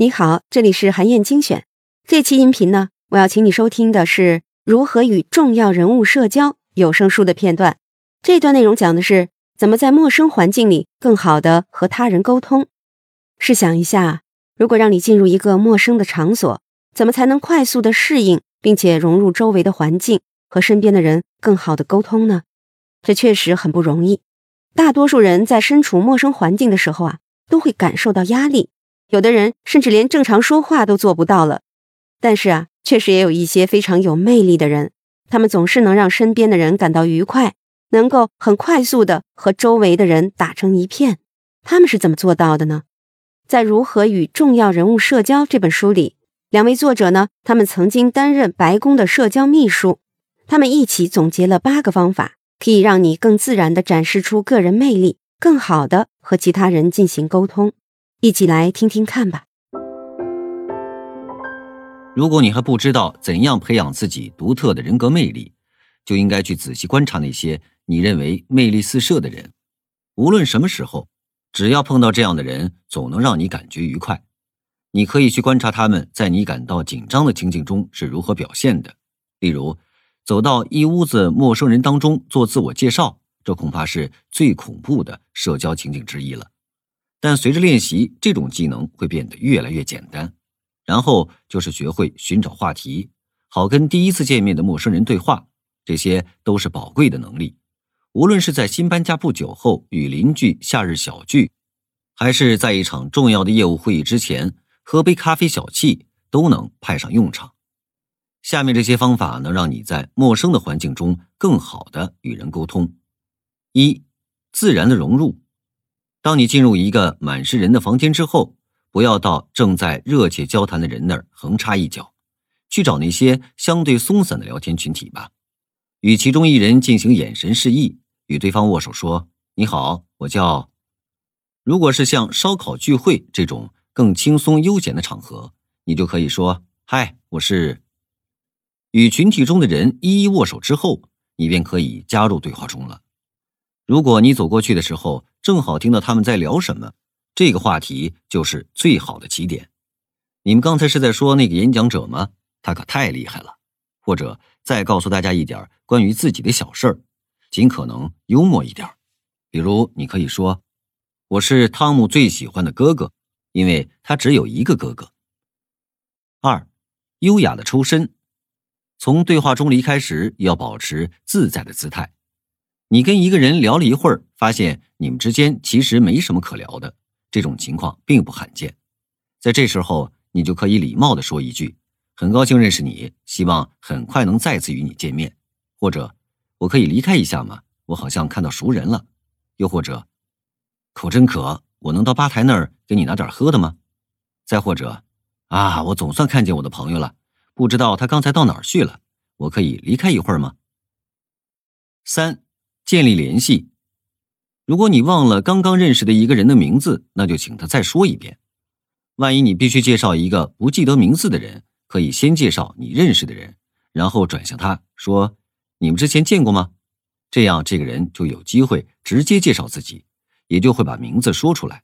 你好，这里是韩燕精选。这期音频呢，我要请你收听的是如何与重要人物社交有声书的片段。这段内容讲的是怎么在陌生环境里更好的和他人沟通。试想一下，如果让你进入一个陌生的场所，怎么才能快速的适应，并且融入周围的环境，和身边的人更好的沟通呢？这确实很不容易。大多数人在身处陌生环境的时候啊，都会感受到压力。有的人甚至连正常说话都做不到了，但是啊，确实也有一些非常有魅力的人，他们总是能让身边的人感到愉快，能够很快速的和周围的人打成一片。他们是怎么做到的呢？在《如何与重要人物社交》这本书里，两位作者呢，他们曾经担任白宫的社交秘书，他们一起总结了八个方法，可以让你更自然的展示出个人魅力，更好的和其他人进行沟通。一起来听听看吧。如果你还不知道怎样培养自己独特的人格魅力，就应该去仔细观察那些你认为魅力四射的人。无论什么时候，只要碰到这样的人，总能让你感觉愉快。你可以去观察他们在你感到紧张的情景中是如何表现的。例如，走到一屋子陌生人当中做自我介绍，这恐怕是最恐怖的社交情景之一了。但随着练习，这种技能会变得越来越简单。然后就是学会寻找话题，好跟第一次见面的陌生人对话，这些都是宝贵的能力。无论是在新搬家不久后与邻居夏日小聚，还是在一场重要的业务会议之前喝杯咖啡小憩，都能派上用场。下面这些方法能让你在陌生的环境中更好的与人沟通：一、自然的融入。当你进入一个满是人的房间之后，不要到正在热切交谈的人那儿横插一脚，去找那些相对松散的聊天群体吧。与其中一人进行眼神示意，与对方握手说“你好，我叫”。如果是像烧烤聚会这种更轻松悠闲的场合，你就可以说“嗨，我是”。与群体中的人一一握手之后，你便可以加入对话中了。如果你走过去的时候，正好听到他们在聊什么，这个话题就是最好的起点。你们刚才是在说那个演讲者吗？他可太厉害了。或者再告诉大家一点关于自己的小事儿，尽可能幽默一点。比如，你可以说：“我是汤姆最喜欢的哥哥，因为他只有一个哥哥。”二，优雅的抽身，从对话中离开时要保持自在的姿态。你跟一个人聊了一会儿，发现你们之间其实没什么可聊的，这种情况并不罕见。在这时候，你就可以礼貌的说一句：“很高兴认识你，希望很快能再次与你见面。”或者“我可以离开一下吗？我好像看到熟人了。”又或者“口真渴，我能到吧台那儿给你拿点喝的吗？”再或者“啊，我总算看见我的朋友了，不知道他刚才到哪儿去了，我可以离开一会儿吗？”三。建立联系。如果你忘了刚刚认识的一个人的名字，那就请他再说一遍。万一你必须介绍一个不记得名字的人，可以先介绍你认识的人，然后转向他说：“你们之前见过吗？”这样这个人就有机会直接介绍自己，也就会把名字说出来。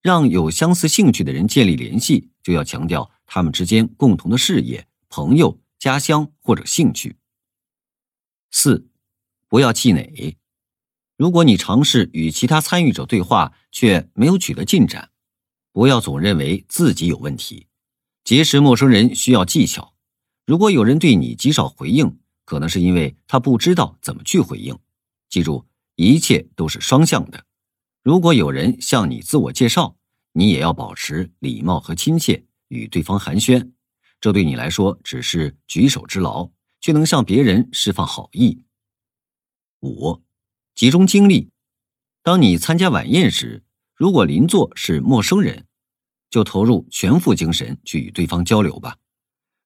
让有相似兴趣的人建立联系，就要强调他们之间共同的事业、朋友、家乡或者兴趣。四。不要气馁。如果你尝试与其他参与者对话却没有取得进展，不要总认为自己有问题。结识陌生人需要技巧。如果有人对你极少回应，可能是因为他不知道怎么去回应。记住，一切都是双向的。如果有人向你自我介绍，你也要保持礼貌和亲切，与对方寒暄。这对你来说只是举手之劳，却能向别人释放好意。五，集中精力。当你参加晚宴时，如果邻座是陌生人，就投入全副精神去与对方交流吧。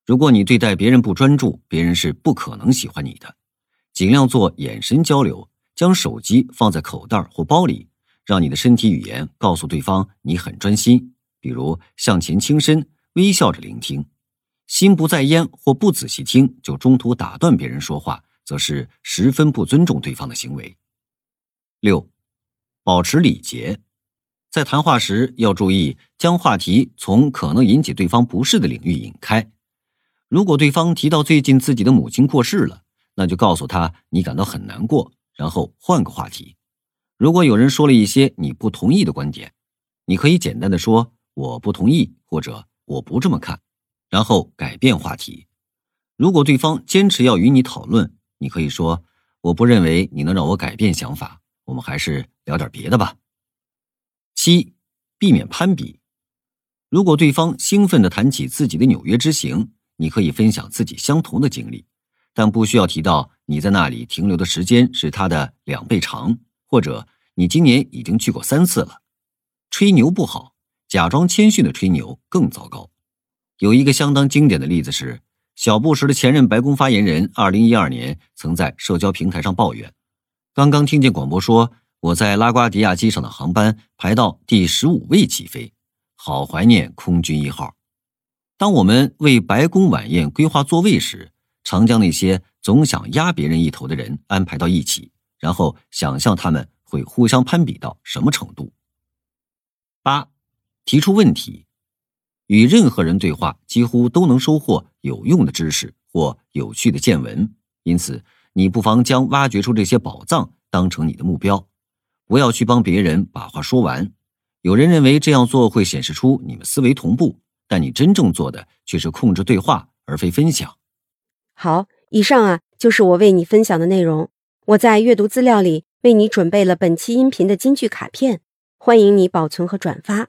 如果你对待别人不专注，别人是不可能喜欢你的。尽量做眼神交流，将手机放在口袋或包里，让你的身体语言告诉对方你很专心。比如向前倾身，微笑着聆听。心不在焉或不仔细听，就中途打断别人说话。则是十分不尊重对方的行为。六，保持礼节，在谈话时要注意将话题从可能引起对方不适的领域引开。如果对方提到最近自己的母亲过世了，那就告诉他你感到很难过，然后换个话题。如果有人说了一些你不同意的观点，你可以简单的说我不同意或者我不这么看，然后改变话题。如果对方坚持要与你讨论，你可以说我不认为你能让我改变想法，我们还是聊点别的吧。七，避免攀比。如果对方兴奋地谈起自己的纽约之行，你可以分享自己相同的经历，但不需要提到你在那里停留的时间是他的两倍长，或者你今年已经去过三次了。吹牛不好，假装谦逊的吹牛更糟糕。有一个相当经典的例子是，小布什的前任白宫发言人，二零一二年曾在社交平台上抱怨，刚刚听见广播说。我在拉瓜迪亚机场的航班排到第十五位起飞，好怀念空军一号。当我们为白宫晚宴规划座位时，常将那些总想压别人一头的人安排到一起，然后想象他们会互相攀比到什么程度。八，提出问题，与任何人对话几乎都能收获有用的知识或有趣的见闻，因此你不妨将挖掘出这些宝藏当成你的目标。不要去帮别人把话说完。有人认为这样做会显示出你们思维同步，但你真正做的却是控制对话，而非分享。好，以上啊就是我为你分享的内容。我在阅读资料里为你准备了本期音频的金句卡片，欢迎你保存和转发，